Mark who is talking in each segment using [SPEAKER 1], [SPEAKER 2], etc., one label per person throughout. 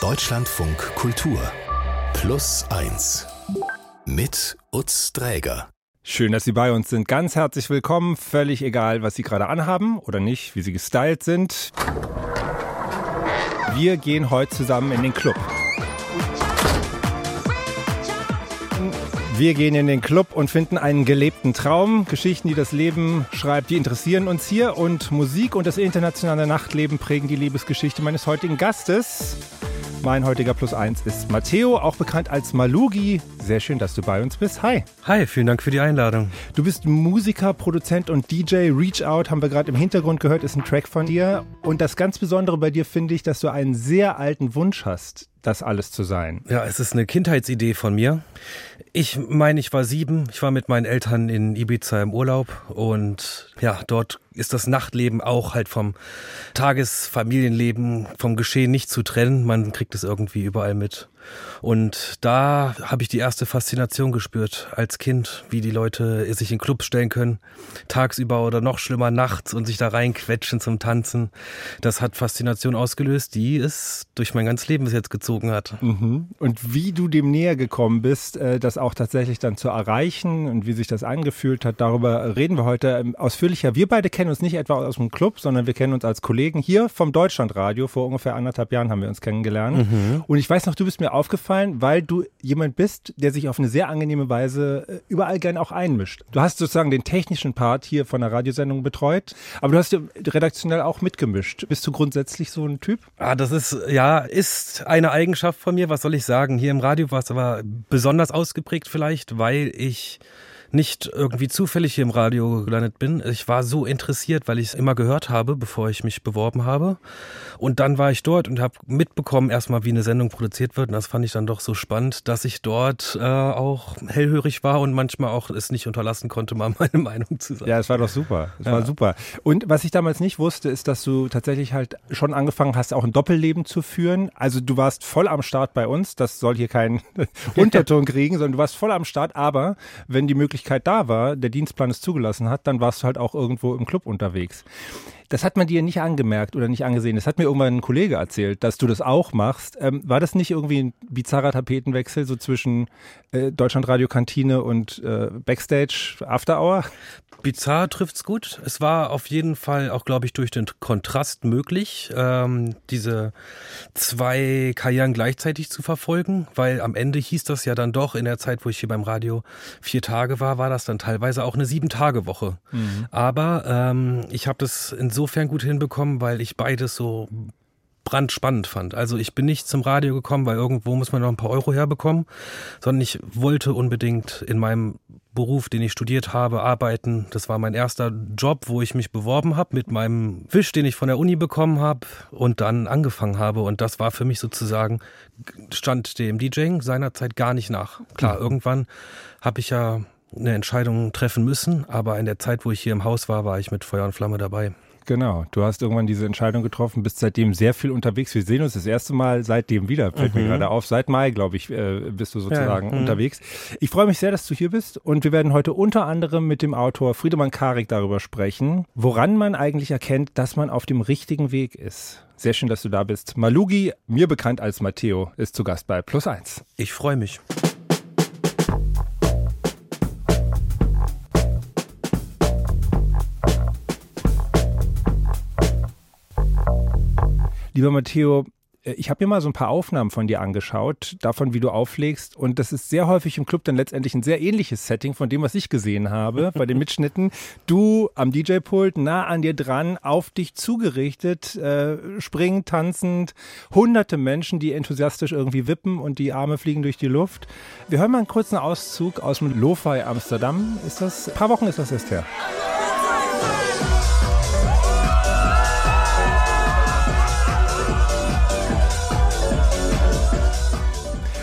[SPEAKER 1] Deutschlandfunk Kultur Plus 1 mit Utz Dräger.
[SPEAKER 2] Schön, dass Sie bei uns sind. Ganz herzlich willkommen. Völlig egal, was Sie gerade anhaben oder nicht, wie Sie gestylt sind. Wir gehen heute zusammen in den Club. Wir gehen in den Club und finden einen gelebten Traum. Geschichten, die das Leben schreibt, die interessieren uns hier. Und Musik und das internationale Nachtleben prägen die Liebesgeschichte meines heutigen Gastes. Mein heutiger Plus eins ist Matteo, auch bekannt als Malugi. Sehr schön, dass du bei uns bist. Hi.
[SPEAKER 3] Hi, vielen Dank für die Einladung.
[SPEAKER 2] Du bist Musiker, Produzent und DJ. Reach Out haben wir gerade im Hintergrund gehört, ist ein Track von dir. Und das ganz Besondere bei dir finde ich, dass du einen sehr alten Wunsch hast, das alles zu sein.
[SPEAKER 3] Ja, es ist eine Kindheitsidee von mir. Ich meine, ich war sieben, ich war mit meinen Eltern in Ibiza im Urlaub und ja, dort ist das Nachtleben auch halt vom Tagesfamilienleben, vom Geschehen nicht zu trennen. Man kriegt es irgendwie überall mit. Und da habe ich die erste Faszination gespürt als Kind, wie die Leute sich in Clubs stellen können, tagsüber oder noch schlimmer nachts und sich da reinquetschen zum Tanzen. Das hat Faszination ausgelöst, die es durch mein ganzes Leben bis jetzt gezogen hat.
[SPEAKER 2] Mhm. Und wie du dem näher gekommen bist, äh, das auch tatsächlich dann zu erreichen und wie sich das angefühlt hat, darüber reden wir heute ähm, ausführlicher. Wir beide kennen uns nicht etwa aus dem Club, sondern wir kennen uns als Kollegen hier vom Deutschlandradio. Vor ungefähr anderthalb Jahren haben wir uns kennengelernt. Mhm. Und ich weiß noch, du bist mir aufgefallen, weil du jemand bist, der sich auf eine sehr angenehme Weise äh, überall gerne auch einmischt. Du hast sozusagen den technischen Part hier von der Radiosendung betreut, aber du hast redaktionell auch mitgemischt. Bist du grundsätzlich so ein Typ?
[SPEAKER 3] Ah, das ist, ja, ist eine Eigenschaft von mir. Was soll ich sagen? Hier im Radio war es aber besonders ausgeprägt vielleicht, weil ich nicht irgendwie zufällig hier im Radio gelandet bin. Ich war so interessiert, weil ich es immer gehört habe, bevor ich mich beworben habe. Und dann war ich dort und habe mitbekommen erstmal, wie eine Sendung produziert wird. Und das fand ich dann doch so spannend, dass ich dort äh, auch hellhörig war und manchmal auch es nicht unterlassen konnte, mal meine Meinung zu sagen.
[SPEAKER 2] Ja, es war doch super. Es ja. war super. Und was ich damals nicht wusste, ist, dass du tatsächlich halt schon angefangen hast, auch ein Doppelleben zu führen. Also du warst voll am Start bei uns. Das soll hier keinen Unterton kriegen, sondern du warst voll am Start. Aber wenn die Möglichkeit Möglichkeit da war, der Dienstplan es zugelassen hat, dann warst du halt auch irgendwo im Club unterwegs. Das hat man dir nicht angemerkt oder nicht angesehen. Das hat mir irgendwann ein Kollege erzählt, dass du das auch machst. Ähm, war das nicht irgendwie ein bizarrer Tapetenwechsel so zwischen äh, Deutschlandradio Kantine und äh, Backstage After Hour?
[SPEAKER 3] Bizarr trifft's gut. Es war auf jeden Fall auch, glaube ich, durch den Kontrast möglich, ähm, diese zwei Karrieren gleichzeitig zu verfolgen, weil am Ende hieß das ja dann doch in der Zeit, wo ich hier beim Radio vier Tage war, war das dann teilweise auch eine Sieben-Tage-Woche. Mhm. Aber ähm, ich habe das insofern gut hinbekommen, weil ich beides so brandspannend fand. Also ich bin nicht zum Radio gekommen, weil irgendwo muss man noch ein paar Euro herbekommen, sondern ich wollte unbedingt in meinem Beruf, den ich studiert habe, arbeiten. Das war mein erster Job, wo ich mich beworben habe mit meinem Wisch, den ich von der Uni bekommen habe und dann angefangen habe. Und das war für mich sozusagen, stand dem DJing seinerzeit gar nicht nach. Klar, mhm. irgendwann habe ich ja eine Entscheidung treffen müssen, aber in der Zeit, wo ich hier im Haus war, war ich mit Feuer und Flamme dabei.
[SPEAKER 2] Genau, du hast irgendwann diese Entscheidung getroffen, bist seitdem sehr viel unterwegs. Wir sehen uns das erste Mal seitdem wieder, fällt mhm. mir gerade auf. Seit Mai, glaube ich, äh, bist du sozusagen ja, mhm. unterwegs. Ich freue mich sehr, dass du hier bist und wir werden heute unter anderem mit dem Autor Friedemann Karik darüber sprechen, woran man eigentlich erkennt, dass man auf dem richtigen Weg ist. Sehr schön, dass du da bist. Malugi, mir bekannt als Matteo, ist zu Gast bei Plus Eins.
[SPEAKER 3] Ich freue mich.
[SPEAKER 2] Lieber Matteo, äh, ich habe mir mal so ein paar Aufnahmen von dir angeschaut, davon, wie du auflegst. Und das ist sehr häufig im Club dann letztendlich ein sehr ähnliches Setting von dem, was ich gesehen habe bei den Mitschnitten. Du am DJ-Pult, nah an dir dran, auf dich zugerichtet, äh, springend, tanzend, hunderte Menschen, die enthusiastisch irgendwie wippen und die Arme fliegen durch die Luft. Wir hören mal einen kurzen Auszug aus dem Lo-Fi Amsterdam. Ist das, ein paar Wochen ist das erst her.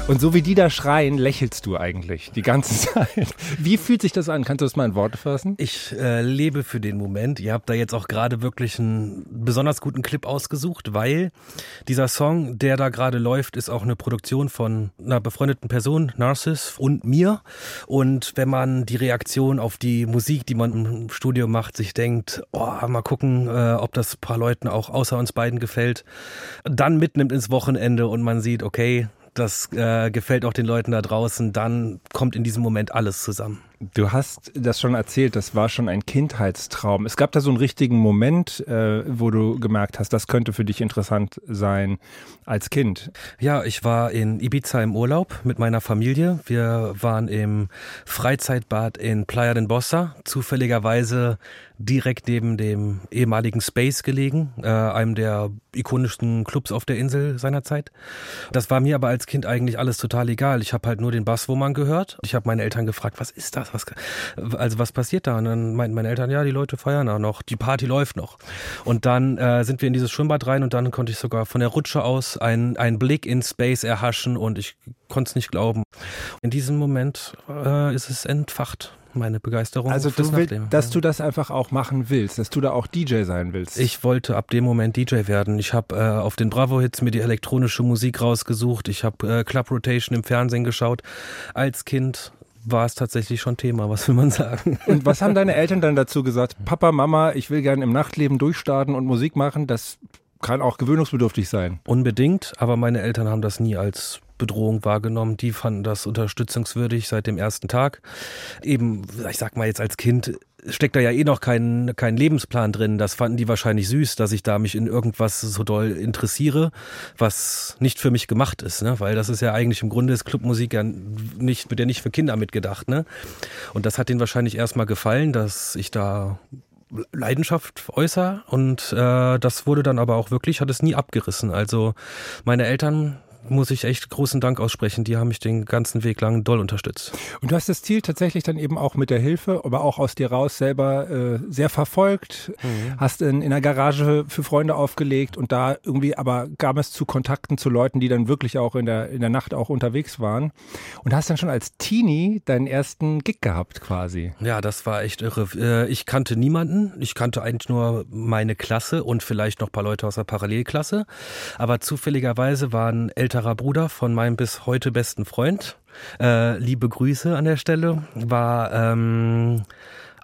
[SPEAKER 2] Und so wie die da schreien, lächelst du eigentlich die ganze Zeit. Wie fühlt sich das an? Kannst du das mal in Worte fassen?
[SPEAKER 3] Ich äh, lebe für den Moment. Ihr habt da jetzt auch gerade wirklich einen besonders guten Clip ausgesucht, weil dieser Song, der da gerade läuft, ist auch eine Produktion von einer befreundeten Person, Narcis und mir. Und wenn man die Reaktion auf die Musik, die man im Studio macht, sich denkt, oh, mal gucken, äh, ob das paar Leuten auch außer uns beiden gefällt, dann mitnimmt ins Wochenende und man sieht, okay, das äh, gefällt auch den Leuten da draußen, dann kommt in diesem Moment alles zusammen.
[SPEAKER 2] Du hast das schon erzählt, das war schon ein Kindheitstraum. Es gab da so einen richtigen Moment, äh, wo du gemerkt hast, das könnte für dich interessant sein als Kind.
[SPEAKER 3] Ja, ich war in Ibiza im Urlaub mit meiner Familie. Wir waren im Freizeitbad in Playa del Bossa, zufälligerweise direkt neben dem ehemaligen Space gelegen, äh, einem der ikonischsten Clubs auf der Insel seinerzeit. Das war mir aber als Kind eigentlich alles total egal. Ich habe halt nur den Bass, wo man gehört. Ich habe meine Eltern gefragt, was ist das? Was, also was passiert da? Und dann meinten meine Eltern, ja, die Leute feiern auch noch, die Party läuft noch. Und dann äh, sind wir in dieses Schwimmbad rein und dann konnte ich sogar von der Rutsche aus einen, einen Blick in Space erhaschen und ich konnte es nicht glauben. In diesem Moment äh, ist es entfacht meine Begeisterung.
[SPEAKER 2] Also du willst, dass du das einfach auch machen willst, dass du da auch DJ sein willst.
[SPEAKER 3] Ich wollte ab dem Moment DJ werden. Ich habe äh, auf den Bravo-Hits mir die elektronische Musik rausgesucht. Ich habe äh, Club Rotation im Fernsehen geschaut. Als Kind war es tatsächlich schon Thema, was will man sagen.
[SPEAKER 2] Und was haben deine Eltern dann dazu gesagt? Papa, Mama, ich will gerne im Nachtleben durchstarten und Musik machen. Das kann auch gewöhnungsbedürftig sein.
[SPEAKER 3] Unbedingt, aber meine Eltern haben das nie als Bedrohung wahrgenommen. Die fanden das unterstützungswürdig seit dem ersten Tag. Eben, ich sag mal jetzt als Kind steckt da ja eh noch kein, kein Lebensplan drin. Das fanden die wahrscheinlich süß, dass ich da mich in irgendwas so doll interessiere, was nicht für mich gemacht ist, ne? Weil das ist ja eigentlich im Grunde ist Clubmusik ja nicht, wird ja nicht für Kinder mitgedacht, ne? Und das hat denen wahrscheinlich erstmal gefallen, dass ich da Leidenschaft äußere und äh, das wurde dann aber auch wirklich, hat es nie abgerissen. Also meine Eltern muss ich echt großen Dank aussprechen. Die haben mich den ganzen Weg lang doll unterstützt.
[SPEAKER 2] Und du hast das Ziel tatsächlich dann eben auch mit der Hilfe, aber auch aus dir raus selber äh, sehr verfolgt. Mhm. Hast in, in einer Garage für Freunde aufgelegt und da irgendwie, aber kam es zu Kontakten zu Leuten, die dann wirklich auch in der, in der Nacht auch unterwegs waren. Und hast dann schon als Teenie deinen ersten Gig gehabt quasi.
[SPEAKER 3] Ja, das war echt irre. Äh, ich kannte niemanden. Ich kannte eigentlich nur meine Klasse und vielleicht noch ein paar Leute aus der Parallelklasse. Aber zufälligerweise waren Eltern älterer Bruder von meinem bis heute besten Freund. Äh, liebe Grüße an der Stelle. War ähm,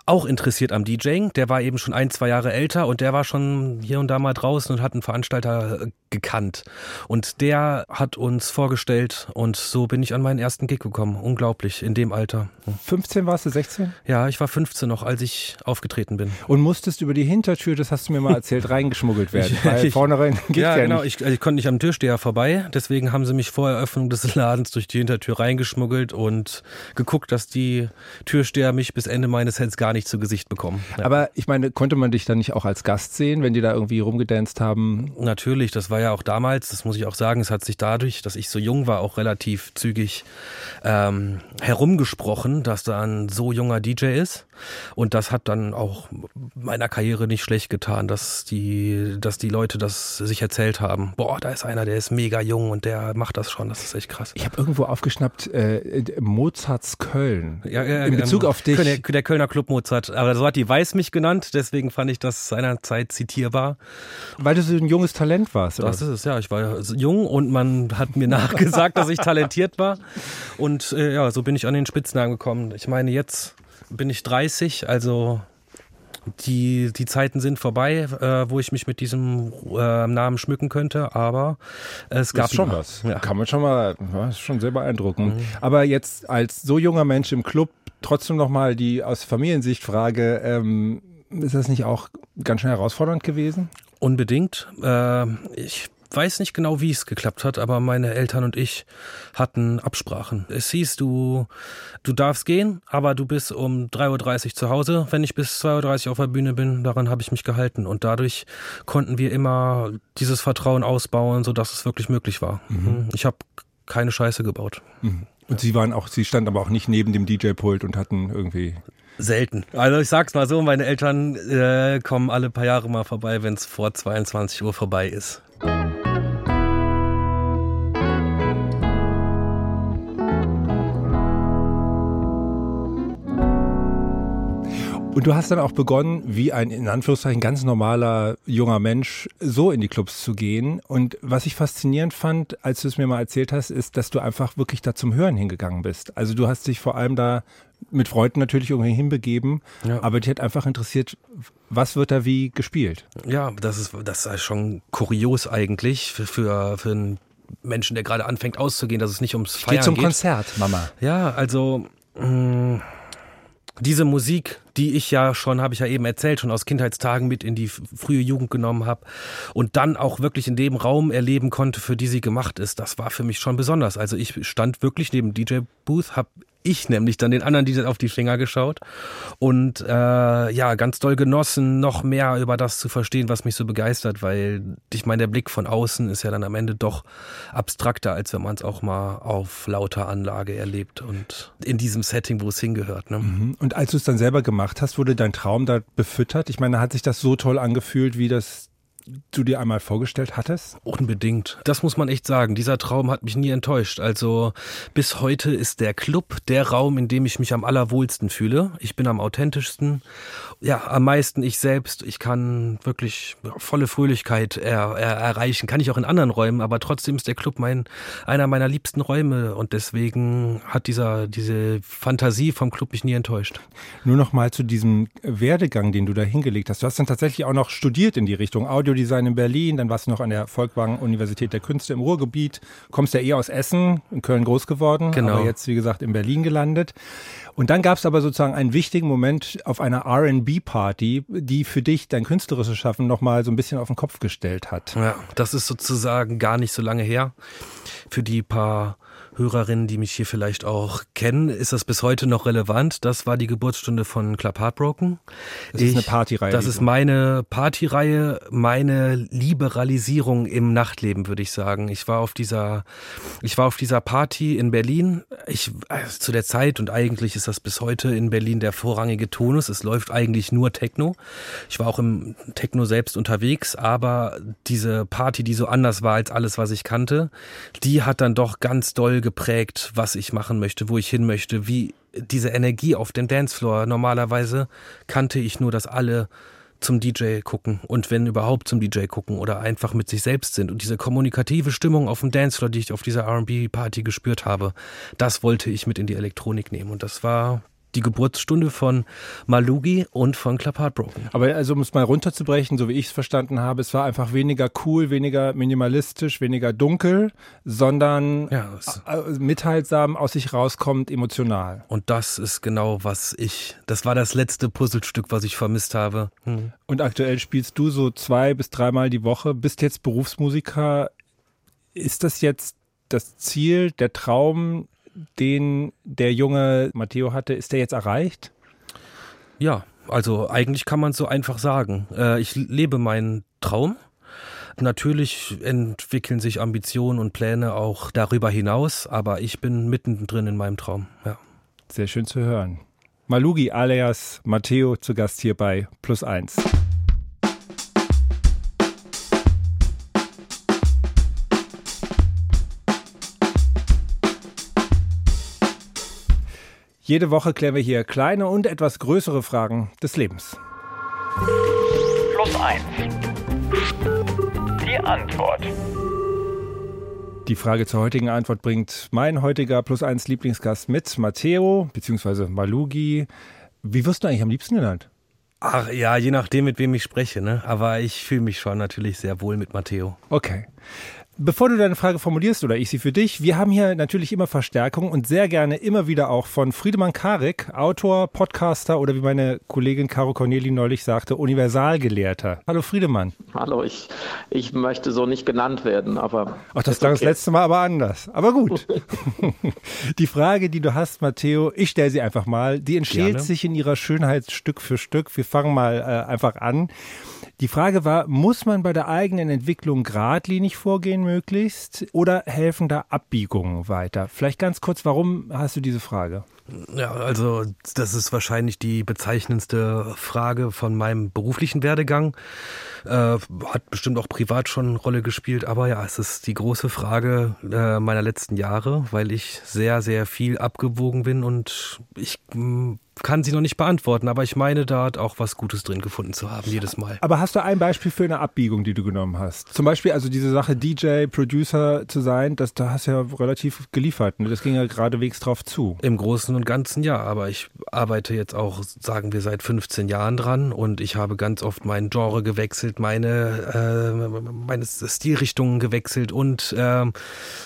[SPEAKER 3] auch interessiert am DJing. Der war eben schon ein, zwei Jahre älter und der war schon hier und da mal draußen und hat einen Veranstalter äh, gekannt. Und der hat uns vorgestellt und so bin ich an meinen ersten Gig gekommen. Unglaublich, in dem Alter.
[SPEAKER 2] 15 warst du, 16?
[SPEAKER 3] Ja, ich war 15 noch, als ich aufgetreten bin.
[SPEAKER 2] Und musstest über die Hintertür, das hast du mir mal erzählt, reingeschmuggelt werden. Ich, weil vorne rein
[SPEAKER 3] geht ja, ja genau. Ich, ich, konnte nicht am Türsteher vorbei. Deswegen haben sie mich vor Eröffnung des Ladens durch die Hintertür reingeschmuggelt und geguckt, dass die Türsteher mich bis Ende meines Sets gar nicht nicht zu Gesicht bekommen.
[SPEAKER 2] Ja. Aber ich meine, konnte man dich dann nicht auch als Gast sehen, wenn die da irgendwie rumgedanzt haben?
[SPEAKER 3] Natürlich, das war ja auch damals, das muss ich auch sagen, es hat sich dadurch, dass ich so jung war, auch relativ zügig ähm, herumgesprochen, dass da ein so junger DJ ist. Und das hat dann auch meiner Karriere nicht schlecht getan, dass die, dass die Leute das sich erzählt haben. Boah, da ist einer, der ist mega jung und der macht das schon. Das ist echt krass.
[SPEAKER 2] Ich habe irgendwo aufgeschnappt, äh, Mozarts Köln. Ja, ja, in Bezug ähm, auf dich.
[SPEAKER 3] Der, der Kölner Club Mozart hat. Aber so hat die Weiß mich genannt, deswegen fand ich das seinerzeit zitierbar.
[SPEAKER 2] Weil du so ein junges Talent warst,
[SPEAKER 3] oder? Das ist es, ja. Ich war jung und man hat mir nachgesagt, dass ich talentiert war. Und äh, ja, so bin ich an den Spitznamen gekommen. Ich meine, jetzt bin ich 30, also die, die Zeiten sind vorbei, äh, wo ich mich mit diesem äh, Namen schmücken könnte, aber es gab
[SPEAKER 2] ist schon was. Ja. Kann man schon mal, ist schon sehr beeindruckend. Mhm. Aber jetzt als so junger Mensch im Club trotzdem nochmal die aus Familiensicht Frage, ähm, ist das nicht auch ganz schön herausfordernd gewesen?
[SPEAKER 3] Unbedingt. Äh, ich weiß nicht genau, wie es geklappt hat, aber meine Eltern und ich hatten Absprachen. Es hieß, du, du darfst gehen, aber du bist um 3.30 Uhr zu Hause, wenn ich bis 2.30 Uhr auf der Bühne bin. Daran habe ich mich gehalten. Und dadurch konnten wir immer dieses Vertrauen ausbauen, sodass es wirklich möglich war. Mhm. Ich habe keine Scheiße gebaut.
[SPEAKER 2] Mhm. Und Sie waren auch, Sie standen aber auch nicht neben dem DJ-Pult und hatten irgendwie.
[SPEAKER 3] Selten. Also ich sag's mal so, meine Eltern äh, kommen alle paar Jahre mal vorbei, wenn es vor 22 Uhr vorbei ist.
[SPEAKER 2] Und du hast dann auch begonnen, wie ein in Anführungszeichen ganz normaler junger Mensch, so in die Clubs zu gehen. Und was ich faszinierend fand, als du es mir mal erzählt hast, ist, dass du einfach wirklich da zum Hören hingegangen bist. Also du hast dich vor allem da mit Freunden natürlich irgendwie hinbegeben, ja. aber dich hat einfach interessiert, was wird da wie gespielt?
[SPEAKER 3] Ja, das ist, das ist schon kurios eigentlich für, für, für einen Menschen, der gerade anfängt auszugehen, dass es nicht ums Feiern geht.
[SPEAKER 2] Geht zum Konzert, Mama.
[SPEAKER 3] Ja, also mh, mm, diese Musik, die ich ja schon, habe ich ja eben erzählt, schon aus Kindheitstagen mit in die frühe Jugend genommen habe und dann auch wirklich in dem Raum erleben konnte, für die sie gemacht ist, das war für mich schon besonders. Also ich stand wirklich neben DJ Booth, habe ich nämlich dann den anderen DJs auf die Finger geschaut und äh, ja, ganz doll genossen, noch mehr über das zu verstehen, was mich so begeistert, weil ich meine, der Blick von außen ist ja dann am Ende doch abstrakter, als wenn man es auch mal auf lauter Anlage erlebt und in diesem Setting, wo es hingehört. Ne?
[SPEAKER 2] Mhm. Und als du es dann selber gemacht hast, wurde dein Traum da befüttert? Ich meine, hat sich das so toll angefühlt, wie das du dir einmal vorgestellt hattest?
[SPEAKER 3] Unbedingt. Das muss man echt sagen. Dieser Traum hat mich nie enttäuscht. Also bis heute ist der Club der Raum, in dem ich mich am allerwohlsten fühle. Ich bin am authentischsten, ja, am meisten ich selbst. Ich kann wirklich volle Fröhlichkeit er, er, erreichen. Kann ich auch in anderen Räumen, aber trotzdem ist der Club mein, einer meiner liebsten Räume und deswegen hat dieser, diese Fantasie vom Club mich nie enttäuscht.
[SPEAKER 2] Nur noch mal zu diesem Werdegang, den du da hingelegt hast. Du hast dann tatsächlich auch noch studiert in die Richtung Audio Audiodesign in Berlin, dann warst du noch an der Volkwang Universität der Künste im Ruhrgebiet, kommst ja eh aus Essen, in Köln groß geworden, genau. aber jetzt wie gesagt in Berlin gelandet. Und dann gab es aber sozusagen einen wichtigen Moment auf einer R&B-Party, die für dich dein künstlerisches Schaffen nochmal so ein bisschen auf den Kopf gestellt hat.
[SPEAKER 3] Ja, das ist sozusagen gar nicht so lange her. Für die paar Hörerinnen, die mich hier vielleicht auch kennen, ist das bis heute noch relevant. Das war die Geburtsstunde von Club Heartbroken.
[SPEAKER 2] Das ich, ist eine Partyreihe.
[SPEAKER 3] Das ist meine Partyreihe, meine Liberalisierung im Nachtleben, würde ich sagen. Ich war auf dieser, ich war auf dieser Party in Berlin. Ich, also zu der Zeit und eigentlich ist das bis heute in Berlin der vorrangige Tonus. Es läuft eigentlich nur Techno. Ich war auch im Techno selbst unterwegs, aber diese Party, die so anders war als alles, was ich kannte, die hat dann doch ganz doll geprägt, was ich machen möchte, wo ich hin möchte, wie diese Energie auf dem Dancefloor. Normalerweise kannte ich nur, dass alle zum DJ gucken und wenn überhaupt zum DJ gucken oder einfach mit sich selbst sind. Und diese kommunikative Stimmung auf dem Dancefloor, die ich auf dieser RB-Party gespürt habe, das wollte ich mit in die Elektronik nehmen. Und das war die Geburtsstunde von Malugi und von Club Heartbroken.
[SPEAKER 2] Aber also um es mal runterzubrechen, so wie ich es verstanden habe, es war einfach weniger cool, weniger minimalistisch, weniger dunkel, sondern ja, mitteilsam aus sich rauskommt, emotional.
[SPEAKER 3] Und das ist genau, was ich, das war das letzte Puzzlestück, was ich vermisst habe.
[SPEAKER 2] Hm. Und aktuell spielst du so zwei bis dreimal die Woche, bist jetzt Berufsmusiker. Ist das jetzt das Ziel, der Traum, den der junge Matteo hatte, ist der jetzt erreicht?
[SPEAKER 3] Ja, also eigentlich kann man es so einfach sagen. Äh, ich lebe meinen Traum. Natürlich entwickeln sich Ambitionen und Pläne auch darüber hinaus, aber ich bin mittendrin in meinem Traum. Ja.
[SPEAKER 2] Sehr schön zu hören. Malugi alias Matteo zu Gast hier bei Plus Eins. Jede Woche klären wir hier kleine und etwas größere Fragen des Lebens.
[SPEAKER 4] Plus eins. Die Antwort.
[SPEAKER 2] Die Frage zur heutigen Antwort bringt mein heutiger Plus eins Lieblingsgast mit, Matteo bzw. Malugi. Wie wirst du eigentlich am liebsten genannt?
[SPEAKER 3] Ach ja, je nachdem, mit wem ich spreche, ne? Aber ich fühle mich schon natürlich sehr wohl mit Matteo.
[SPEAKER 2] Okay. Bevor du deine Frage formulierst oder ich sie für dich, wir haben hier natürlich immer Verstärkung und sehr gerne immer wieder auch von Friedemann Karik, Autor, Podcaster oder wie meine Kollegin Caro Corneli neulich sagte, Universalgelehrter. Hallo Friedemann.
[SPEAKER 5] Hallo, ich, ich möchte so nicht genannt werden, aber.
[SPEAKER 2] Ach, das klang okay. das letzte Mal aber anders. Aber gut. die Frage, die du hast, Matteo, ich stelle sie einfach mal. Die entschält gerne. sich in ihrer Schönheit Stück für Stück. Wir fangen mal äh, einfach an. Die Frage war, muss man bei der eigenen Entwicklung geradlinig vorgehen möglichst oder helfen da Abbiegungen weiter? Vielleicht ganz kurz, warum hast du diese Frage?
[SPEAKER 3] Ja, also das ist wahrscheinlich die bezeichnendste Frage von meinem beruflichen Werdegang. Äh, hat bestimmt auch privat schon eine Rolle gespielt, aber ja, es ist die große Frage äh, meiner letzten Jahre, weil ich sehr, sehr viel abgewogen bin und ich mh, kann sie noch nicht beantworten, aber ich meine, da hat auch was Gutes drin gefunden zu haben, jedes Mal.
[SPEAKER 2] Aber hast du ein Beispiel für eine Abbiegung, die du genommen hast? Zum Beispiel also diese Sache, DJ, Producer zu sein, das, da hast du ja relativ geliefert. Ne? Das ging ja geradewegs drauf zu.
[SPEAKER 3] Im Großen und Ganzen ja, aber ich arbeite jetzt auch, sagen wir, seit 15 Jahren dran und ich habe ganz oft mein Genre gewechselt, meine, äh, meine Stilrichtungen gewechselt und äh,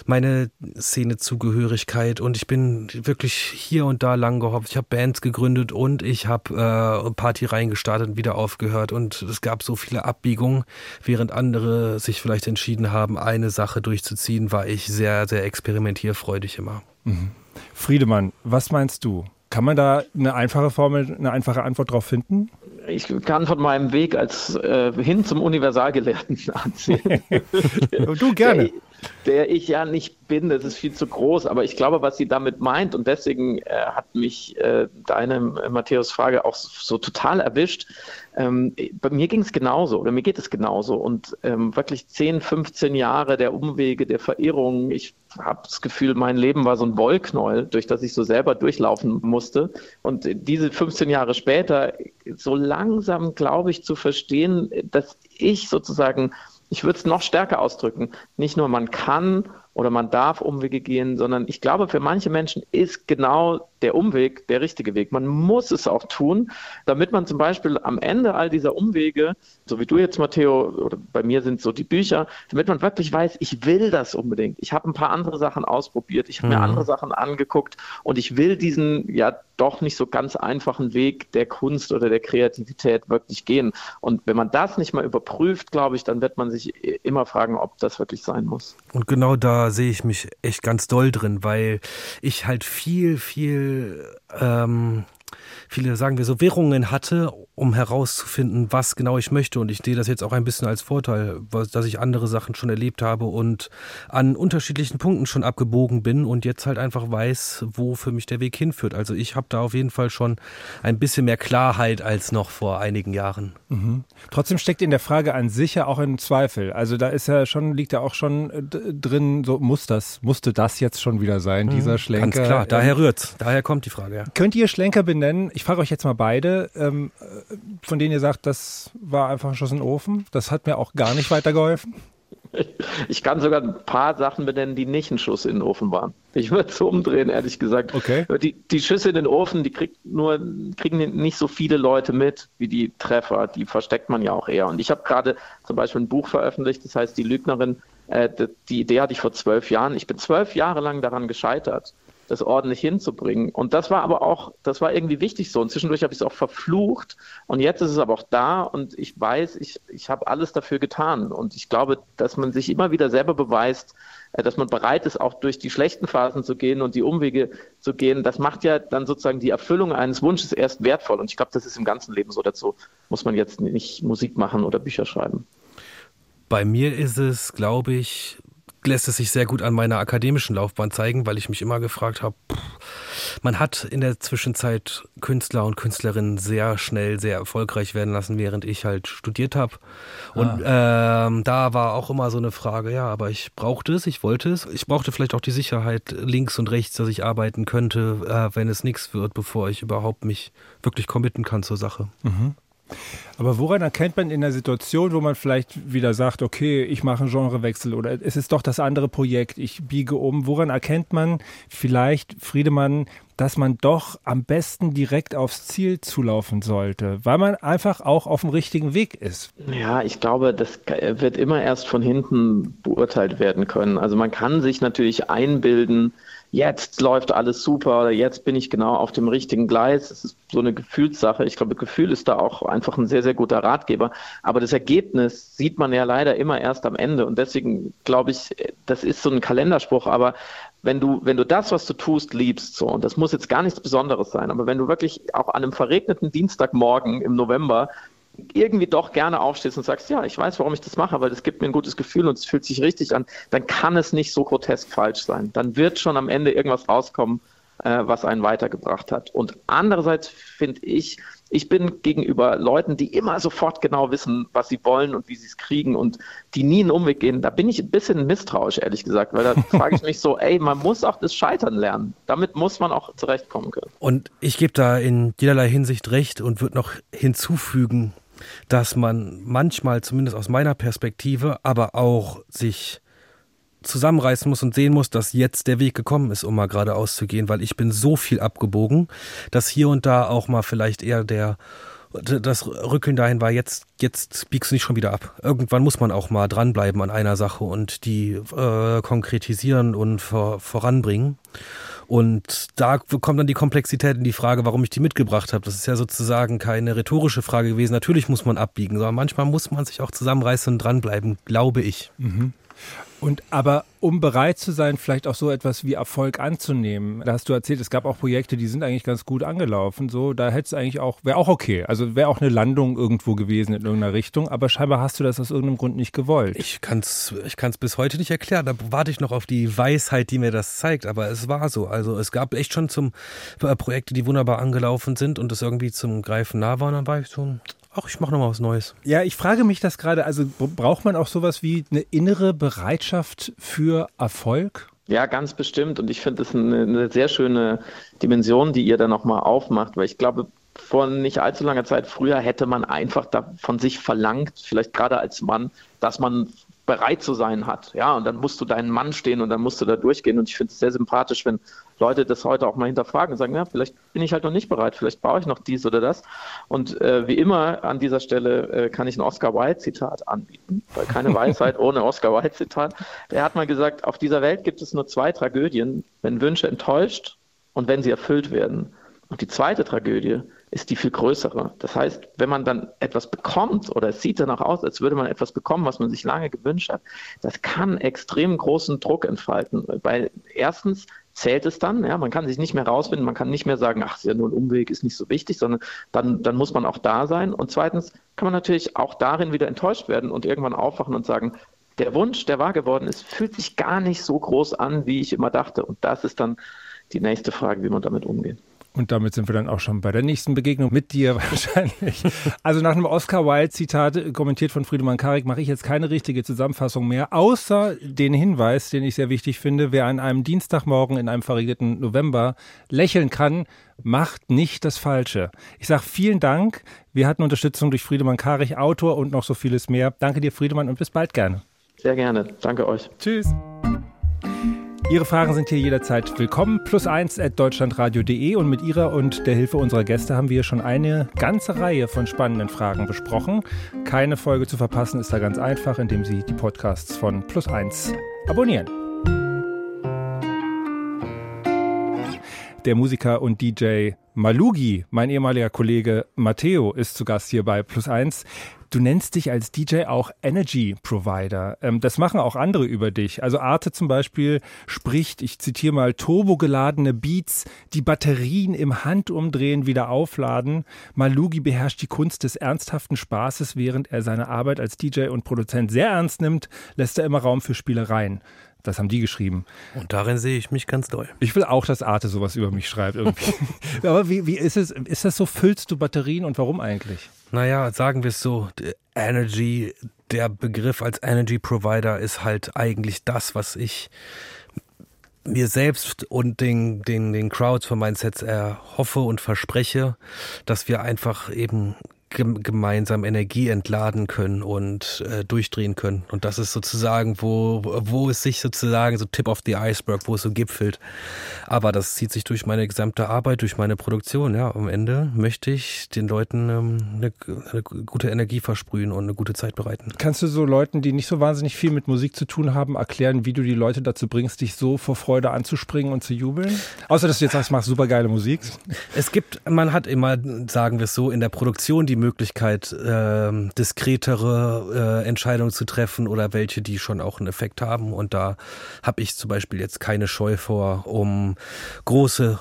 [SPEAKER 3] meine Szenezugehörigkeit und ich bin wirklich hier und da lang gehopft. Ich habe Bands gegründet gegründet und ich habe äh, Party reingestartet und wieder aufgehört. Und es gab so viele Abbiegungen, während andere sich vielleicht entschieden haben, eine Sache durchzuziehen, war ich sehr, sehr experimentierfreudig immer.
[SPEAKER 2] Mhm. Friedemann, was meinst du? Kann man da eine einfache Formel, eine einfache Antwort drauf finden?
[SPEAKER 5] Ich kann von meinem Weg als äh, hin zum Universalgelehrten erzählen.
[SPEAKER 2] du gerne
[SPEAKER 5] der ich ja nicht bin, das ist viel zu groß, aber ich glaube, was sie damit meint und deswegen äh, hat mich äh, deine äh, Matthäus Frage auch so, so total erwischt. Ähm, bei mir ging es genauso oder mir geht es genauso und ähm, wirklich 10, 15 Jahre der Umwege, der Verirrung. Ich habe das Gefühl, mein Leben war so ein Wollknäuel, durch das ich so selber durchlaufen musste und diese 15 Jahre später so langsam, glaube ich, zu verstehen, dass ich sozusagen ich würde es noch stärker ausdrücken. Nicht nur man kann oder man darf Umwege gehen, sondern ich glaube, für manche Menschen ist genau der Umweg der richtige Weg. Man muss es auch tun, damit man zum Beispiel am Ende all dieser Umwege, so wie du jetzt, Matteo, oder bei mir sind so die Bücher, damit man wirklich weiß, ich will das unbedingt. Ich habe ein paar andere Sachen ausprobiert, ich habe mhm. mir andere Sachen angeguckt und ich will diesen ja doch nicht so ganz einfachen Weg der Kunst oder der Kreativität wirklich gehen. Und wenn man das nicht mal überprüft, glaube ich, dann wird man sich immer fragen, ob das wirklich sein muss.
[SPEAKER 3] Und genau da sehe ich mich echt ganz doll drin, weil ich halt viel, viel ähm, viele, sagen wir so, Währungen hatte, um herauszufinden, was genau ich möchte. Und ich sehe das jetzt auch ein bisschen als Vorteil, dass ich andere Sachen schon erlebt habe und an unterschiedlichen Punkten schon abgebogen bin und jetzt halt einfach weiß, wo für mich der Weg hinführt. Also ich habe da auf jeden Fall schon ein bisschen mehr Klarheit als noch vor einigen Jahren.
[SPEAKER 2] Mhm. Trotzdem steckt in der Frage an sich ja auch ein Zweifel. Also da ist ja schon, liegt ja auch schon äh, drin, so muss das, musste das jetzt schon wieder sein, mhm. dieser Schlenker.
[SPEAKER 3] Ganz klar, daher rührt's. Daher kommt die Frage, ja.
[SPEAKER 2] Könnt ihr Schlenker benennen? Ich frage euch jetzt mal beide, ähm, von denen ihr sagt, das war einfach ein Schuss in den Ofen. Das hat mir auch gar nicht weitergeholfen.
[SPEAKER 5] Ich kann sogar ein paar Sachen benennen, die nicht ein Schuss in den Ofen waren. Ich würde es umdrehen, ehrlich gesagt.
[SPEAKER 2] Okay.
[SPEAKER 5] Die, die Schüsse in den Ofen, die kriegt nur, kriegen nicht so viele Leute mit wie die Treffer. Die versteckt man ja auch eher. Und ich habe gerade zum Beispiel ein Buch veröffentlicht, das heißt Die Lügnerin. Äh, die Idee hatte ich vor zwölf Jahren. Ich bin zwölf Jahre lang daran gescheitert das ordentlich hinzubringen. Und das war aber auch, das war irgendwie wichtig so. Und zwischendurch habe ich es auch verflucht. Und jetzt ist es aber auch da und ich weiß, ich, ich habe alles dafür getan. Und ich glaube, dass man sich immer wieder selber beweist, äh, dass man bereit ist, auch durch die schlechten Phasen zu gehen und die Umwege zu gehen. Das macht ja dann sozusagen die Erfüllung eines Wunsches erst wertvoll. Und ich glaube, das ist im ganzen Leben so. Dazu muss man jetzt nicht Musik machen oder Bücher schreiben.
[SPEAKER 3] Bei mir ist es, glaube ich, lässt es sich sehr gut an meiner akademischen Laufbahn zeigen, weil ich mich immer gefragt habe, man hat in der Zwischenzeit Künstler und Künstlerinnen sehr schnell sehr erfolgreich werden lassen, während ich halt studiert habe. Und ah. ähm, da war auch immer so eine Frage, ja, aber ich brauchte es, ich wollte es. Ich brauchte vielleicht auch die Sicherheit links und rechts, dass ich arbeiten könnte, äh, wenn es nichts wird, bevor ich überhaupt mich wirklich committen kann zur Sache.
[SPEAKER 2] Mhm. Aber woran erkennt man in der Situation, wo man vielleicht wieder sagt, okay, ich mache einen Genrewechsel oder es ist doch das andere Projekt, ich biege um, woran erkennt man vielleicht, Friedemann, dass man doch am besten direkt aufs Ziel zulaufen sollte, weil man einfach auch auf dem richtigen Weg ist?
[SPEAKER 5] Ja, ich glaube, das wird immer erst von hinten beurteilt werden können. Also man kann sich natürlich einbilden, jetzt läuft alles super oder jetzt bin ich genau auf dem richtigen Gleis. Das ist so eine Gefühlssache. Ich glaube, Gefühl ist da auch einfach ein sehr, sehr guter Ratgeber. Aber das Ergebnis sieht man ja leider immer erst am Ende. Und deswegen glaube ich, das ist so ein Kalenderspruch. Aber wenn du, wenn du das, was du tust, liebst, so, und das muss jetzt gar nichts Besonderes sein, aber wenn du wirklich auch an einem verregneten Dienstagmorgen im November irgendwie doch gerne aufstehst und sagst, ja, ich weiß, warum ich das mache, weil das gibt mir ein gutes Gefühl und es fühlt sich richtig an, dann kann es nicht so grotesk falsch sein. Dann wird schon am Ende irgendwas rauskommen, äh, was einen weitergebracht hat. Und andererseits finde ich, ich bin gegenüber Leuten, die immer sofort genau wissen, was sie wollen und wie sie es kriegen und die nie einen Umweg gehen, da bin ich ein bisschen misstrauisch, ehrlich gesagt, weil da frage ich mich so, ey, man muss auch das Scheitern lernen. Damit muss man auch zurechtkommen können.
[SPEAKER 3] Und ich gebe da in jederlei Hinsicht recht und würde noch hinzufügen, dass man manchmal, zumindest aus meiner Perspektive, aber auch sich zusammenreißen muss und sehen muss, dass jetzt der Weg gekommen ist, um mal geradeaus zu gehen, weil ich bin so viel abgebogen, dass hier und da auch mal vielleicht eher der das Rückeln dahin war, jetzt, jetzt biegst du nicht schon wieder ab. Irgendwann muss man auch mal dranbleiben an einer Sache und die äh, konkretisieren und vor, voranbringen. Und da kommt dann die Komplexität in die Frage, warum ich die mitgebracht habe. Das ist ja sozusagen keine rhetorische Frage gewesen. Natürlich muss man abbiegen, sondern manchmal muss man sich auch zusammenreißen und dranbleiben, glaube ich.
[SPEAKER 2] Mhm. Und aber um bereit zu sein, vielleicht auch so etwas wie Erfolg anzunehmen, da hast du erzählt, es gab auch Projekte, die sind eigentlich ganz gut angelaufen. So, da hätte es eigentlich auch, wäre auch okay. Also wäre auch eine Landung irgendwo gewesen in irgendeiner Richtung, aber scheinbar hast du das aus irgendeinem Grund nicht gewollt.
[SPEAKER 3] Ich kann es ich kann's bis heute nicht erklären. Da warte ich noch auf die Weisheit, die mir das zeigt. Aber es war so. Also es gab echt schon zum äh, Projekte, die wunderbar angelaufen sind und es irgendwie zum Greifen nah waren. Dann war ich so, ach, ich mache nochmal was Neues.
[SPEAKER 2] Ja, ich frage mich das gerade, also braucht man auch sowas wie eine innere Bereitschaft für Erfolg?
[SPEAKER 5] Ja, ganz bestimmt. Und ich finde das eine, eine, sehr schöne Dimension, die ihr da nochmal aufmacht, weil ich glaube, vor nicht allzu langer Zeit früher hätte man einfach da von sich verlangt, vielleicht gerade als Mann, dass man bereit zu sein hat. Ja, und dann musst du deinen Mann stehen und dann musst du da durchgehen. Und ich finde es sehr sympathisch, wenn Leute das heute auch mal hinterfragen und sagen, ja, vielleicht bin ich halt noch nicht bereit, vielleicht brauche ich noch dies oder das. Und äh, wie immer an dieser Stelle äh, kann ich ein Oscar Wilde-Zitat anbieten, weil keine Weisheit ohne Oscar Wilde-Zitat. Der hat mal gesagt, auf dieser Welt gibt es nur zwei Tragödien, wenn Wünsche enttäuscht und wenn sie erfüllt werden. Und die zweite Tragödie ist die viel größere. Das heißt, wenn man dann etwas bekommt oder es sieht danach aus, als würde man etwas bekommen, was man sich lange gewünscht hat, das kann extrem großen Druck entfalten, weil erstens zählt es dann, ja, man kann sich nicht mehr rausfinden, man kann nicht mehr sagen, ach, ist ja nur ein Umweg, ist nicht so wichtig, sondern dann, dann muss man auch da sein. Und zweitens kann man natürlich auch darin wieder enttäuscht werden und irgendwann aufwachen und sagen, der Wunsch, der wahr geworden ist, fühlt sich gar nicht so groß an, wie ich immer dachte. Und das ist dann die nächste Frage, wie man damit umgeht.
[SPEAKER 2] Und damit sind wir dann auch schon bei der nächsten Begegnung mit dir wahrscheinlich. Also nach einem Oscar Wilde-Zitat, kommentiert von Friedemann Karik, mache ich jetzt keine richtige Zusammenfassung mehr, außer den Hinweis, den ich sehr wichtig finde, wer an einem Dienstagmorgen in einem verregneten November lächeln kann, macht nicht das Falsche. Ich sage vielen Dank. Wir hatten Unterstützung durch Friedemann Karich, Autor und noch so vieles mehr. Danke dir, Friedemann, und bis bald gerne.
[SPEAKER 5] Sehr gerne. Danke euch.
[SPEAKER 2] Tschüss. Ihre Fragen sind hier jederzeit willkommen. Plus eins at deutschlandradio.de und mit Ihrer und der Hilfe unserer Gäste haben wir schon eine ganze Reihe von spannenden Fragen besprochen. Keine Folge zu verpassen ist da ganz einfach, indem Sie die Podcasts von Plus eins abonnieren. Der Musiker und DJ Malugi, mein ehemaliger Kollege Matteo, ist zu Gast hier bei Plus eins. Du nennst dich als DJ auch Energy Provider. Ähm, das machen auch andere über dich. Also Arte zum Beispiel spricht, ich zitiere mal, turbogeladene Beats, die Batterien im Handumdrehen wieder aufladen. Malugi beherrscht die Kunst des ernsthaften Spaßes, während er seine Arbeit als DJ und Produzent sehr ernst nimmt, lässt er immer Raum für Spielereien. Das haben die geschrieben.
[SPEAKER 3] Und darin sehe ich mich ganz doll.
[SPEAKER 2] Ich will auch, dass Arte sowas über mich schreibt irgendwie. Aber wie, wie ist es? Ist das so? Füllst du Batterien und warum eigentlich?
[SPEAKER 3] Naja, sagen wir es so, Energy, der Begriff als Energy Provider ist halt eigentlich das, was ich mir selbst und den, den, den Crowds von meinen Sets erhoffe und verspreche, dass wir einfach eben gemeinsam Energie entladen können und äh, durchdrehen können. Und das ist sozusagen, wo, wo es sich sozusagen so Tip of the Iceberg, wo es so gipfelt. Aber das zieht sich durch meine gesamte Arbeit, durch meine Produktion. Ja, am Ende möchte ich den Leuten ähm, eine, eine gute Energie versprühen und eine gute Zeit bereiten.
[SPEAKER 2] Kannst du so Leuten, die nicht so wahnsinnig viel mit Musik zu tun haben, erklären, wie du die Leute dazu bringst, dich so vor Freude anzuspringen und zu jubeln? Außer, dass du jetzt sagst, machst super geile Musik.
[SPEAKER 3] Es gibt, man hat immer, sagen wir es so, in der Produktion die Möglichkeit, äh, diskretere äh, Entscheidungen zu treffen oder welche, die schon auch einen Effekt haben. Und da habe ich zum Beispiel jetzt keine Scheu vor, um große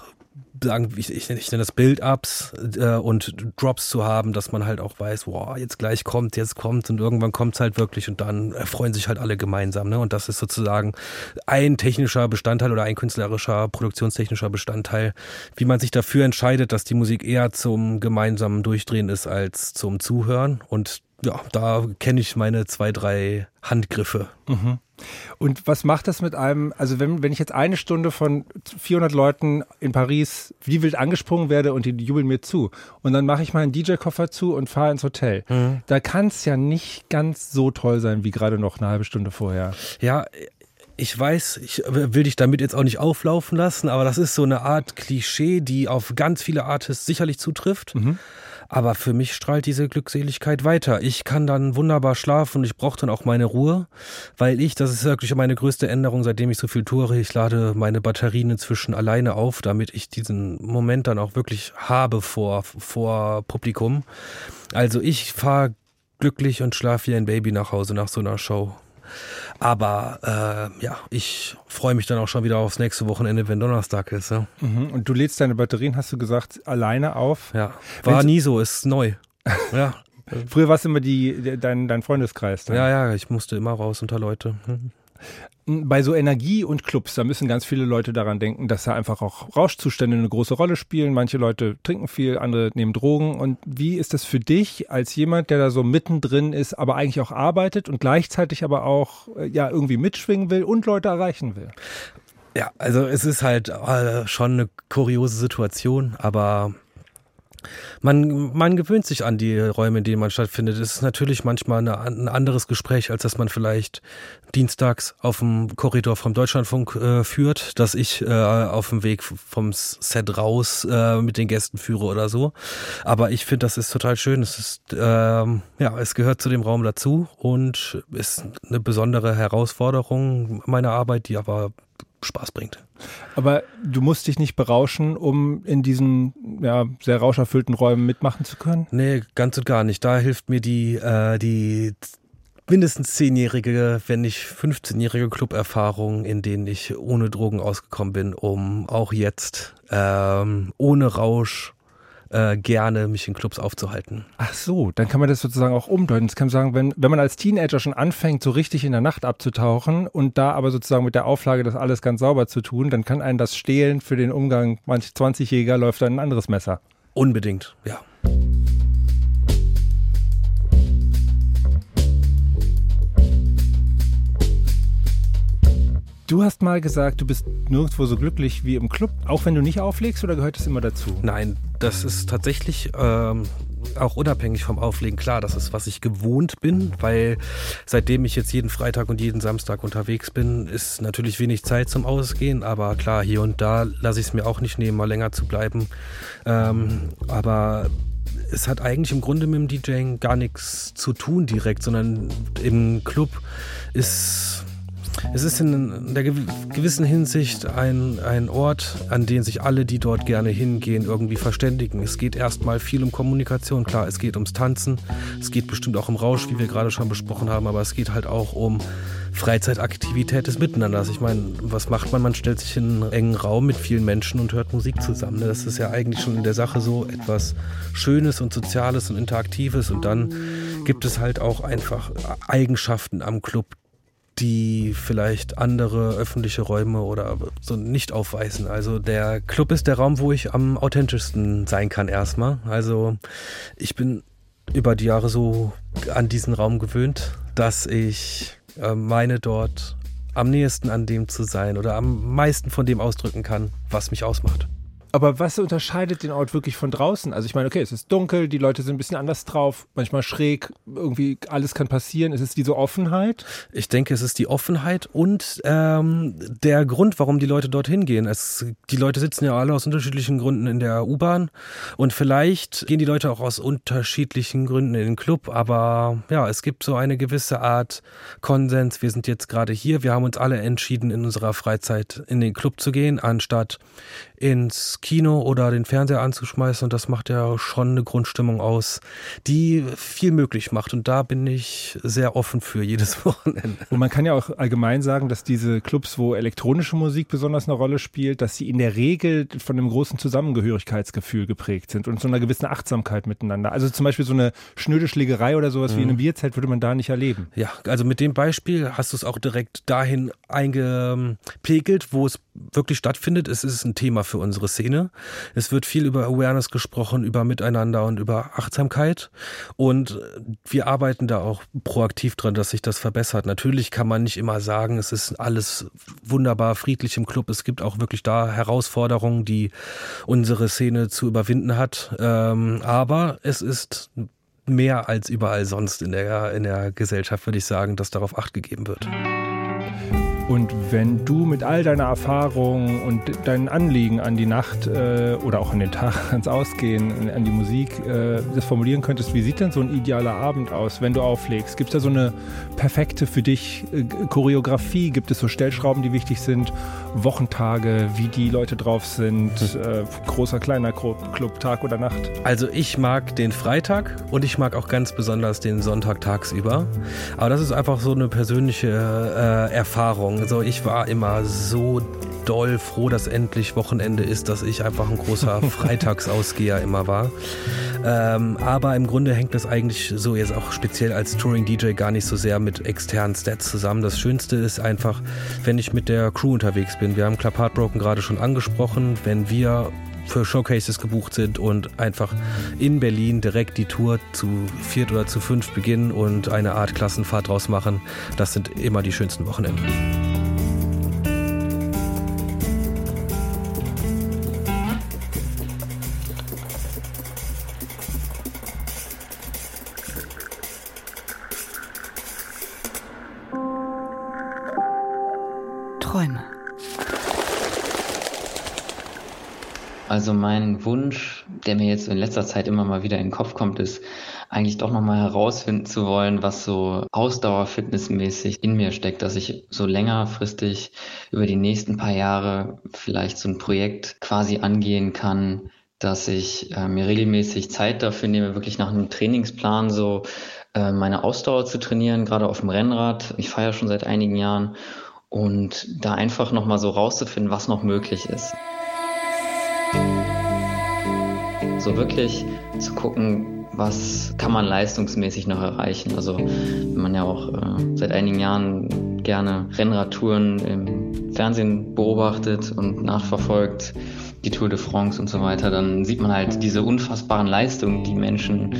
[SPEAKER 3] sagen, ich, ich, ich nenne das Build-Ups äh, und Drops zu haben, dass man halt auch weiß, wow, jetzt gleich kommt, jetzt kommt und irgendwann kommt es halt wirklich und dann freuen sich halt alle gemeinsam. Ne? Und das ist sozusagen ein technischer Bestandteil oder ein künstlerischer, produktionstechnischer Bestandteil, wie man sich dafür entscheidet, dass die Musik eher zum gemeinsamen Durchdrehen ist als zum Zuhören. Und ja, da kenne ich meine zwei, drei Handgriffe.
[SPEAKER 2] Mhm. Und was macht das mit einem, also wenn, wenn ich jetzt eine Stunde von 400 Leuten in Paris wie wild angesprungen werde und die jubeln mir zu und dann mache ich meinen DJ-Koffer zu und fahre ins Hotel, mhm. da kann es ja nicht ganz so toll sein wie gerade noch eine halbe Stunde vorher.
[SPEAKER 3] Ja, ich weiß, ich will dich damit jetzt auch nicht auflaufen lassen, aber das ist so eine Art Klischee, die auf ganz viele Artists sicherlich zutrifft. Mhm. Aber für mich strahlt diese Glückseligkeit weiter. Ich kann dann wunderbar schlafen und ich brauche dann auch meine Ruhe, weil ich, das ist wirklich meine größte Änderung, seitdem ich so viel toure, ich lade meine Batterien inzwischen alleine auf, damit ich diesen Moment dann auch wirklich habe vor, vor Publikum. Also ich fahre glücklich und schlafe wie ein Baby nach Hause nach so einer Show. Aber äh, ja, ich freue mich dann auch schon wieder aufs nächste Wochenende, wenn Donnerstag ist. Ja.
[SPEAKER 2] Mhm. Und du lädst deine Batterien, hast du gesagt, alleine auf?
[SPEAKER 3] Ja, war Wenn's nie so, ist neu. ja.
[SPEAKER 2] Früher war es immer die, dein, dein Freundeskreis.
[SPEAKER 3] Dann. Ja, ja, ich musste immer raus unter Leute. Mhm
[SPEAKER 2] bei so Energie und Clubs, da müssen ganz viele Leute daran denken, dass da einfach auch Rauschzustände eine große Rolle spielen. Manche Leute trinken viel, andere nehmen Drogen. Und wie ist das für dich als jemand, der da so mittendrin ist, aber eigentlich auch arbeitet und gleichzeitig aber auch äh, ja irgendwie mitschwingen will und Leute erreichen will?
[SPEAKER 3] Ja, also es ist halt äh, schon eine kuriose Situation, aber man, man gewöhnt sich an die Räume, in denen man stattfindet. Es ist natürlich manchmal eine, ein anderes Gespräch, als dass man vielleicht dienstags auf dem Korridor vom Deutschlandfunk äh, führt, dass ich äh, auf dem Weg vom Set raus äh, mit den Gästen führe oder so. Aber ich finde, das ist total schön. Es ist, ähm, ja, es gehört zu dem Raum dazu und ist eine besondere Herausforderung meiner Arbeit, die aber Spaß bringt.
[SPEAKER 2] Aber du musst dich nicht berauschen, um in diesen ja, sehr rauscherfüllten Räumen mitmachen zu können?
[SPEAKER 3] Nee, ganz und gar nicht. Da hilft mir die, äh, die mindestens zehnjährige, wenn nicht 15-jährige Club-Erfahrung, in denen ich ohne Drogen ausgekommen bin, um auch jetzt ähm, ohne Rausch äh, gerne, mich in Clubs aufzuhalten.
[SPEAKER 2] Ach so, dann kann man das sozusagen auch umdeuten. Das kann man sagen, wenn, wenn man als Teenager schon anfängt, so richtig in der Nacht abzutauchen und da aber sozusagen mit der Auflage, das alles ganz sauber zu tun, dann kann einen das Stehlen für den Umgang, manch 20-Jähriger läuft dann ein anderes Messer.
[SPEAKER 3] Unbedingt, ja.
[SPEAKER 2] Du hast mal gesagt, du bist nirgendwo so glücklich wie im Club, auch wenn du nicht auflegst oder gehört das immer dazu?
[SPEAKER 3] Nein, das ist tatsächlich ähm, auch unabhängig vom Auflegen. Klar, das ist, was ich gewohnt bin, weil seitdem ich jetzt jeden Freitag und jeden Samstag unterwegs bin, ist natürlich wenig Zeit zum Ausgehen. Aber klar, hier und da lasse ich es mir auch nicht nehmen, mal länger zu bleiben. Ähm, aber es hat eigentlich im Grunde mit dem DJing gar nichts zu tun direkt, sondern im Club ist es ist in der gewissen Hinsicht ein, ein Ort, an den sich alle, die dort gerne hingehen, irgendwie verständigen. Es geht erstmal viel um Kommunikation. Klar, es geht ums Tanzen, es geht bestimmt auch um Rausch, wie wir gerade schon besprochen haben, aber es geht halt auch um Freizeitaktivität des Miteinanders. Ich meine, was macht man? Man stellt sich in einen engen Raum mit vielen Menschen und hört Musik zusammen. Das ist ja eigentlich schon in der Sache so etwas Schönes und Soziales und Interaktives. Und dann gibt es halt auch einfach Eigenschaften am Club, die vielleicht andere öffentliche Räume oder so nicht aufweisen. Also der Club ist der Raum, wo ich am authentischsten sein kann erstmal. Also ich bin über die Jahre so an diesen Raum gewöhnt, dass ich äh, meine dort am nächsten an dem zu sein oder am meisten von dem ausdrücken kann, was mich ausmacht.
[SPEAKER 2] Aber was unterscheidet den Ort wirklich von draußen? Also ich meine, okay, es ist dunkel, die Leute sind ein bisschen anders drauf, manchmal schräg, irgendwie alles kann passieren. Ist es diese Offenheit?
[SPEAKER 3] Ich denke, es ist die Offenheit und ähm, der Grund, warum die Leute dorthin gehen. Es, die Leute sitzen ja alle aus unterschiedlichen Gründen in der U-Bahn und vielleicht gehen die Leute auch aus unterschiedlichen Gründen in den Club. Aber ja, es gibt so eine gewisse Art Konsens. Wir sind jetzt gerade hier. Wir haben uns alle entschieden, in unserer Freizeit in den Club zu gehen, anstatt ins Kino oder den Fernseher anzuschmeißen und das macht ja schon eine Grundstimmung aus, die viel möglich macht und da bin ich sehr offen für jedes Wochenende.
[SPEAKER 2] Und man kann ja auch allgemein sagen, dass diese Clubs, wo elektronische Musik besonders eine Rolle spielt, dass sie in der Regel von einem großen Zusammengehörigkeitsgefühl geprägt sind und so einer gewissen Achtsamkeit miteinander. Also zum Beispiel so eine schnöde Schlägerei oder sowas mhm. wie in einem Bierzelt würde man da nicht erleben.
[SPEAKER 3] Ja, also mit dem Beispiel hast du es auch direkt dahin eingepegelt, wo es wirklich stattfindet. Es ist ein Thema für unsere Szene. Es wird viel über Awareness gesprochen, über Miteinander und über Achtsamkeit. Und wir arbeiten da auch proaktiv dran, dass sich das verbessert. Natürlich kann man nicht immer sagen, es ist alles wunderbar friedlich im Club. Es gibt auch wirklich da Herausforderungen, die unsere Szene zu überwinden hat. Ähm, aber es ist mehr als überall sonst in der, in der Gesellschaft, würde ich sagen, dass darauf Acht gegeben wird.
[SPEAKER 2] Und wenn du mit all deiner Erfahrung und deinen Anliegen an die Nacht äh, oder auch an den Tag, ans Ausgehen, an die Musik, äh, das formulieren könntest, wie sieht denn so ein idealer Abend aus, wenn du auflegst? Gibt es da so eine perfekte für dich äh, Choreografie? Gibt es so Stellschrauben, die wichtig sind? Wochentage, wie die Leute drauf sind? Äh, großer, kleiner Club, Tag oder Nacht?
[SPEAKER 3] Also ich mag den Freitag und ich mag auch ganz besonders den Sonntag tagsüber. Aber das ist einfach so eine persönliche äh, Erfahrung. Erfahrung. Also ich war immer so doll froh, dass endlich Wochenende ist, dass ich einfach ein großer Freitagsausgeher immer war. Ähm, aber im Grunde hängt das eigentlich so jetzt auch speziell als Touring-DJ gar nicht so sehr mit externen Stats zusammen. Das Schönste ist einfach, wenn ich mit der Crew unterwegs bin. Wir haben Club Heartbroken gerade schon angesprochen. Wenn wir für Showcases gebucht sind und einfach in Berlin direkt die Tour zu viert oder zu fünf beginnen und eine Art Klassenfahrt draus machen. Das sind immer die schönsten Wochenenden.
[SPEAKER 6] In letzter Zeit immer mal wieder in den Kopf kommt, ist eigentlich doch nochmal herausfinden zu wollen, was so Ausdauerfitnessmäßig in mir steckt, dass ich so längerfristig über die nächsten paar Jahre vielleicht so ein Projekt quasi angehen kann, dass ich äh, mir regelmäßig Zeit dafür nehme, wirklich nach einem Trainingsplan so äh, meine Ausdauer zu trainieren, gerade auf dem Rennrad. Ich fahre ja schon seit einigen Jahren und da einfach nochmal so rauszufinden, was noch möglich ist. So wirklich zu gucken, was kann man leistungsmäßig noch erreichen. Also wenn man ja auch äh, seit einigen Jahren gerne Rennradtouren im Fernsehen beobachtet und nachverfolgt, die Tour de France und so weiter, dann sieht man halt diese unfassbaren Leistungen, die Menschen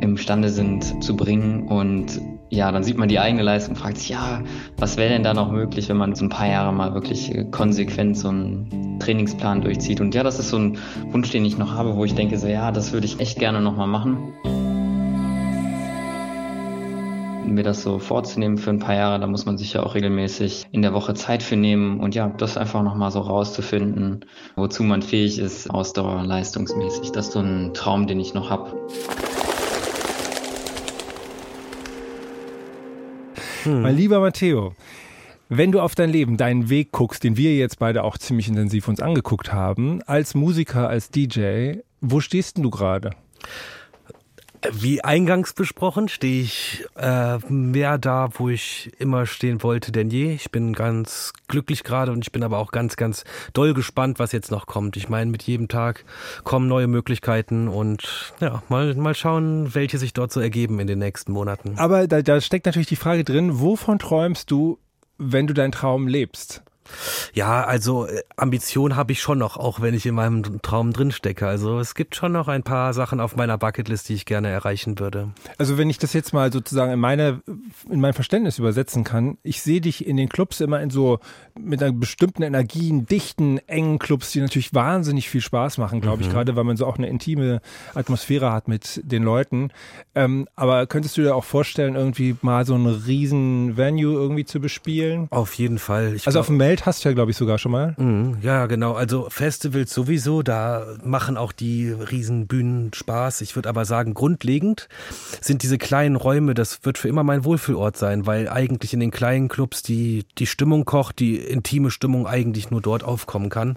[SPEAKER 6] imstande sind zu bringen und ja, dann sieht man die eigene Leistung und fragt sich, ja, was wäre denn da noch möglich, wenn man so ein paar Jahre mal wirklich konsequent so einen Trainingsplan durchzieht. Und ja, das ist so ein Wunsch, den ich noch habe, wo ich denke, so ja, das würde ich echt gerne nochmal machen. Mir das so vorzunehmen für ein paar Jahre, da muss man sich ja auch regelmäßig in der Woche Zeit für nehmen und ja, das einfach nochmal so rauszufinden, wozu man fähig ist, Ausdauer, leistungsmäßig. Das ist so ein Traum, den ich noch habe.
[SPEAKER 2] Hm. Mein lieber Matteo, wenn du auf dein Leben, deinen Weg guckst, den wir jetzt beide auch ziemlich intensiv uns angeguckt haben, als Musiker, als DJ, wo stehst denn du gerade?
[SPEAKER 3] Wie eingangs besprochen, stehe ich äh, mehr da, wo ich immer stehen wollte denn je. Ich bin ganz glücklich gerade und ich bin aber auch ganz, ganz doll gespannt, was jetzt noch kommt. Ich meine, mit jedem Tag kommen neue Möglichkeiten und ja, mal, mal schauen, welche sich dort so ergeben in den nächsten Monaten.
[SPEAKER 2] Aber da, da steckt natürlich die Frage drin, wovon träumst du, wenn du deinen Traum lebst?
[SPEAKER 3] Ja, also äh, Ambition habe ich schon noch, auch wenn ich in meinem Traum drin stecke. Also es gibt schon noch ein paar Sachen auf meiner Bucketlist, die ich gerne erreichen würde.
[SPEAKER 2] Also wenn ich das jetzt mal sozusagen in meine in mein Verständnis übersetzen kann, ich sehe dich in den Clubs immer in so mit einer bestimmten Energien, dichten, engen Clubs, die natürlich wahnsinnig viel Spaß machen, glaube ich, mhm. gerade weil man so auch eine intime Atmosphäre hat mit den Leuten. Ähm, aber könntest du dir auch vorstellen, irgendwie mal so ein riesen Venue irgendwie zu bespielen?
[SPEAKER 3] Auf jeden Fall.
[SPEAKER 2] Ich also glaub, auf dem Meld Zelt hast ja, glaube ich, sogar schon mal.
[SPEAKER 3] Mhm, ja, genau. Also Festivals sowieso, da machen auch die Riesenbühnen Spaß. Ich würde aber sagen, grundlegend sind diese kleinen Räume, das wird für immer mein Wohlfühlort sein, weil eigentlich in den kleinen Clubs die, die Stimmung kocht, die intime Stimmung eigentlich nur dort aufkommen kann.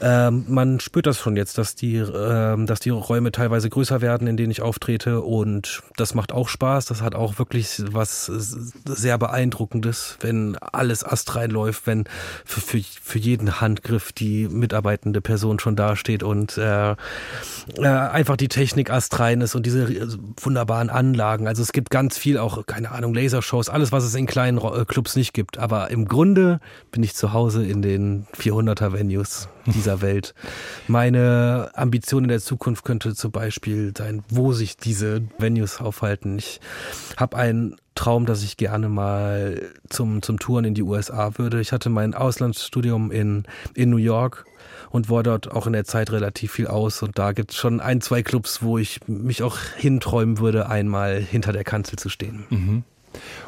[SPEAKER 3] Ähm, man spürt das schon jetzt, dass die, ähm, dass die Räume teilweise größer werden, in denen ich auftrete und das macht auch Spaß. Das hat auch wirklich was sehr beeindruckendes, wenn alles astrein läuft, wenn für, für, für jeden Handgriff die mitarbeitende Person schon dasteht und äh, äh, einfach die Technik astrein ist und diese wunderbaren Anlagen. Also es gibt ganz viel auch, keine Ahnung, Lasershows, alles, was es in kleinen äh, Clubs nicht gibt. Aber im Grunde bin ich zu Hause in den 400er Venues dieser Welt. Meine Ambition in der Zukunft könnte zum Beispiel sein, wo sich diese Venues aufhalten. Ich habe einen Traum, dass ich gerne mal zum, zum Touren in die USA würde. Ich hatte mein Auslandsstudium in, in New York und war dort auch in der Zeit relativ viel aus. Und da gibt es schon ein, zwei Clubs, wo ich mich auch hinträumen würde, einmal hinter der Kanzel zu stehen.
[SPEAKER 2] Mhm.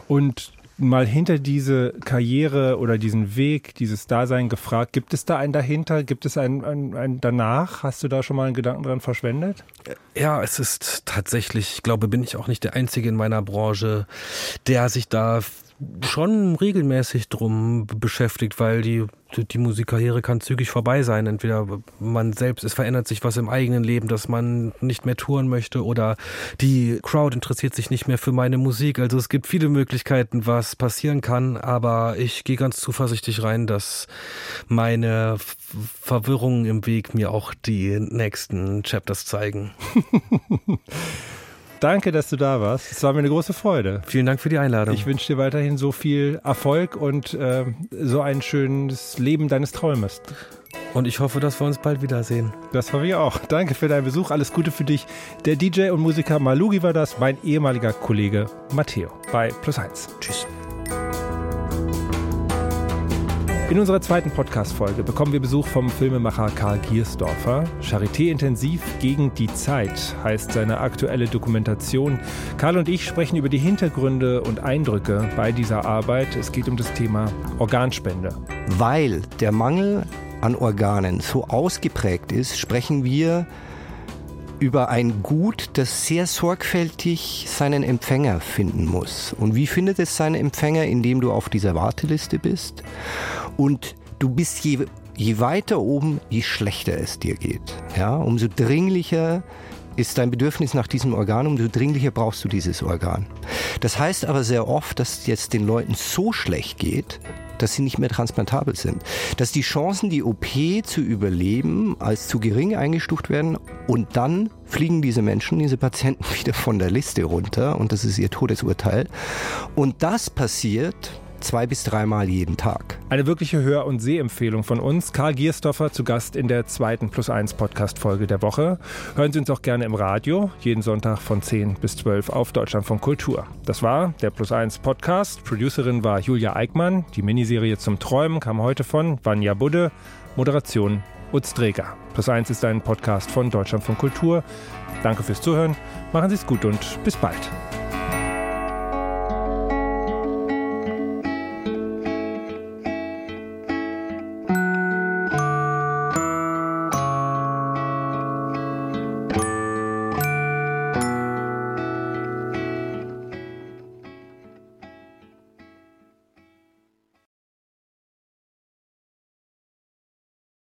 [SPEAKER 2] Und mal hinter diese Karriere oder diesen Weg, dieses Dasein gefragt, gibt es da einen dahinter? Gibt es einen, einen, einen danach? Hast du da schon mal einen Gedanken dran verschwendet?
[SPEAKER 3] Ja, es ist tatsächlich, ich glaube, bin ich auch nicht der Einzige in meiner Branche, der sich da schon regelmäßig drum beschäftigt, weil die, die Musikkarriere kann zügig vorbei sein. Entweder man selbst, es verändert sich was im eigenen Leben, dass man nicht mehr touren möchte oder die Crowd interessiert sich nicht mehr für meine Musik. Also es gibt viele Möglichkeiten, was passieren kann, aber ich gehe ganz zuversichtlich rein, dass meine Verwirrungen im Weg mir auch die nächsten Chapters zeigen.
[SPEAKER 2] Danke, dass du da warst. Es war mir eine große Freude.
[SPEAKER 3] Vielen Dank für die Einladung.
[SPEAKER 2] Ich wünsche dir weiterhin so viel Erfolg und äh, so ein schönes Leben deines Träumes.
[SPEAKER 3] Und ich hoffe, dass wir uns bald wiedersehen.
[SPEAKER 2] Das hoffe ich auch. Danke für deinen Besuch. Alles Gute für dich. Der DJ und Musiker Malugi war das, mein ehemaliger Kollege Matteo bei Plus 1. Tschüss. In unserer zweiten Podcast-Folge bekommen wir Besuch vom Filmemacher Karl Giersdorfer. Charité intensiv gegen die Zeit heißt seine aktuelle Dokumentation. Karl und ich sprechen über die Hintergründe und Eindrücke bei dieser Arbeit. Es geht um das Thema Organspende.
[SPEAKER 7] Weil der Mangel an Organen so ausgeprägt ist, sprechen wir über ein Gut, das sehr sorgfältig seinen Empfänger finden muss. Und wie findet es seinen Empfänger? Indem du auf dieser Warteliste bist und du bist je, je weiter oben, je schlechter es dir geht. Ja, umso dringlicher ist dein Bedürfnis nach diesem Organ, umso dringlicher brauchst du dieses Organ. Das heißt aber sehr oft, dass es jetzt den Leuten so schlecht geht, dass sie nicht mehr transplantabel sind. Dass die Chancen, die OP zu überleben, als zu gering eingestuft werden und dann fliegen diese Menschen, diese Patienten wieder von der Liste runter und das ist ihr Todesurteil. Und das passiert zwei bis dreimal jeden Tag.
[SPEAKER 2] Eine wirkliche Hör- und Sehempfehlung von uns. Karl Gierstoffer zu Gast in der zweiten Plus 1 Podcast-Folge der Woche. Hören Sie uns auch gerne im Radio, jeden Sonntag von 10 bis 12 auf Deutschland von Kultur. Das war der Plus 1 Podcast. Producerin war Julia Eickmann. Die Miniserie zum Träumen kam heute von Vanja Budde. Moderation Utz Dreger. Plus 1 ist ein Podcast von Deutschland von Kultur. Danke fürs Zuhören. Machen Sie es gut und bis bald.